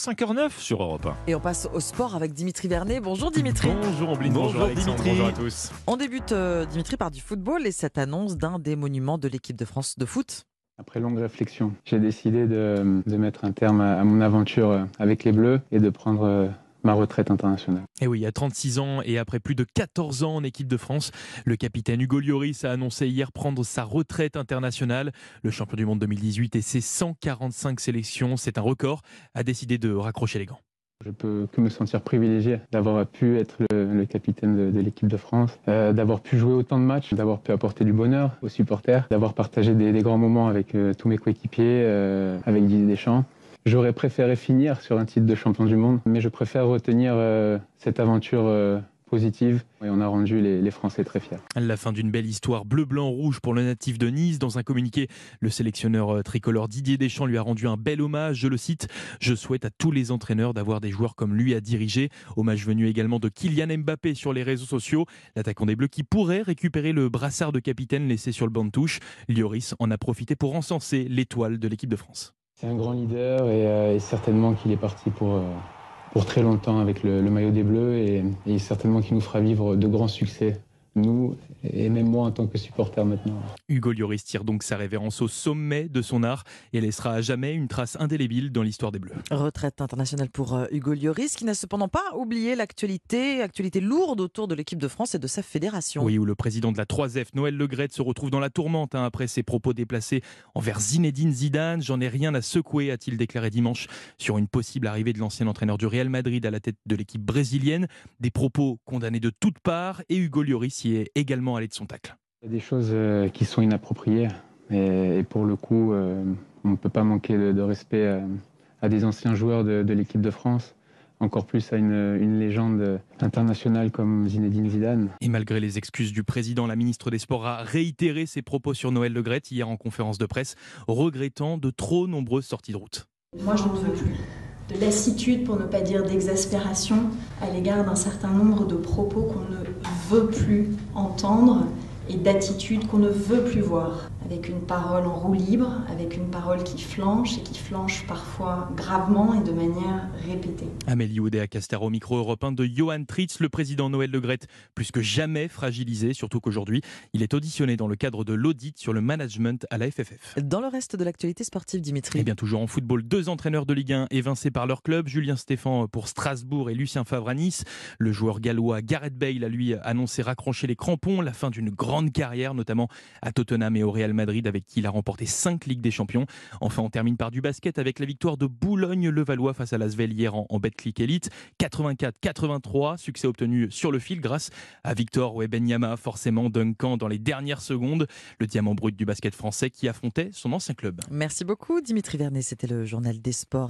5h09 sur Europe 1. Et on passe au sport avec Dimitri Vernet. Bonjour Dimitri. Bonjour Ambline, bonjour, Bonjour, Alexandre, Dimitri. bonjour à tous. On débute euh, Dimitri par du football et cette annonce d'un des monuments de l'équipe de France de foot. Après longue réflexion, j'ai décidé de, de mettre un terme à, à mon aventure avec les Bleus et de prendre euh, ma retraite internationale. Et oui, à 36 ans et après plus de 14 ans en équipe de France, le capitaine Hugo Lloris a annoncé hier prendre sa retraite internationale. Le champion du monde 2018 et ses 145 sélections, c'est un record, a décidé de raccrocher les gants. Je peux que me sentir privilégié d'avoir pu être le, le capitaine de, de l'équipe de France, euh, d'avoir pu jouer autant de matchs, d'avoir pu apporter du bonheur aux supporters, d'avoir partagé des, des grands moments avec euh, tous mes coéquipiers, euh, avec Didier Deschamps. J'aurais préféré finir sur un titre de champion du monde, mais je préfère retenir euh, cette aventure euh, positive et on a rendu les, Français très fiers. La fin d'une belle histoire bleu-blanc-rouge pour le natif de Nice. Dans un communiqué, le sélectionneur euh, tricolore Didier Deschamps lui a rendu un bel hommage. Je le cite Je souhaite à tous les entraîneurs d'avoir des joueurs comme lui à diriger. Hommage venu également de Kylian Mbappé sur les réseaux sociaux. L'attaquant des Bleus qui pourrait récupérer le brassard de capitaine laissé sur le banc de touche. Lloris en a profité pour encenser l'étoile de l'équipe de France. C'est un grand leader et, euh, et certainement qu'il est parti pour, euh, pour très longtemps avec le, maillot des Bleus et certainement qu'il nous fera vivre de grands succès, nous et même moi en tant que supporter maintenant. Hugo Lloris tire donc sa révérence au sommet de son art et laissera à jamais une trace indélébile dans l'histoire des Bleus. Retraite internationale pour euh, Hugo Lloris qui n'a cependant pas oublié l'actualité, actualité lourde autour de l'équipe de France et de sa fédération. Oui, où le président de la 3F, Noël Legrette, se retrouve dans la tourmente hein, après ses propos déplacés envers Zinedine Zidane. J'en ai rien à secouer, a-t-il déclaré dimanche sur une possible arrivée de l'ancien entraîneur du Real Madrid à la tête de l'équipe brésilienne. Des propos condamnés de toutes parts et Hugo Lloris y est également allé de son tacle. Il y a des choses euh, qui sont inappropriées et, pour le coup, euh, on ne peut pas manquer de, respect à, à des anciens joueurs de, l'équipe de France, encore plus à une, une légende internationale comme Zinedine Zidane. Et malgré les excuses du président, la ministre des Sports a réitéré ses propos sur Noël Legrette hier en conférence de presse, regrettant de trop nombreuses sorties de route. Moi, je n'en veux plus. De lassitude, pour ne pas dire d'exaspération, à l'égard d'un certain nombre de propos qu'on ne veut plus entendre et d'attitudes qu'on ne veut plus voir. Avec une parole en roue libre, avec une parole qui flanche et qui flanche parfois gravement et de manière répétée. Amélie Oudéa Castero, micro européen de Johan Tritz, le président Noël Legrette, plus que jamais fragilisé, surtout qu'aujourd'hui, il est auditionné dans le cadre de l'audit sur le management à la FFF. Dans le reste de l'actualité sportive, Dimitri. Et bien toujours en football, deux entraîneurs de Ligue 1 évincés par leur club, Julien Stéphan pour Strasbourg et Lucien Favre à Nice. Le joueur gallois Gareth Bale a lui annoncé raccrocher les crampons, la fin d'une grande carrière, notamment à Tottenham et au Real Madrid, avec qui il a remporté 5 Ligues des Champions. Enfin, on termine par du basket avec la victoire de Boulogne-Levallois face à l'Asvel hier en, en Betclic Elite. 84-83, succès obtenu sur le fil grâce à Victor Wembanyama, forcément Duncan dans les dernières secondes, le diamant brut du basket français qui affrontait son ancien club. Merci beaucoup Dimitri Vernet, c'était le journal des sports.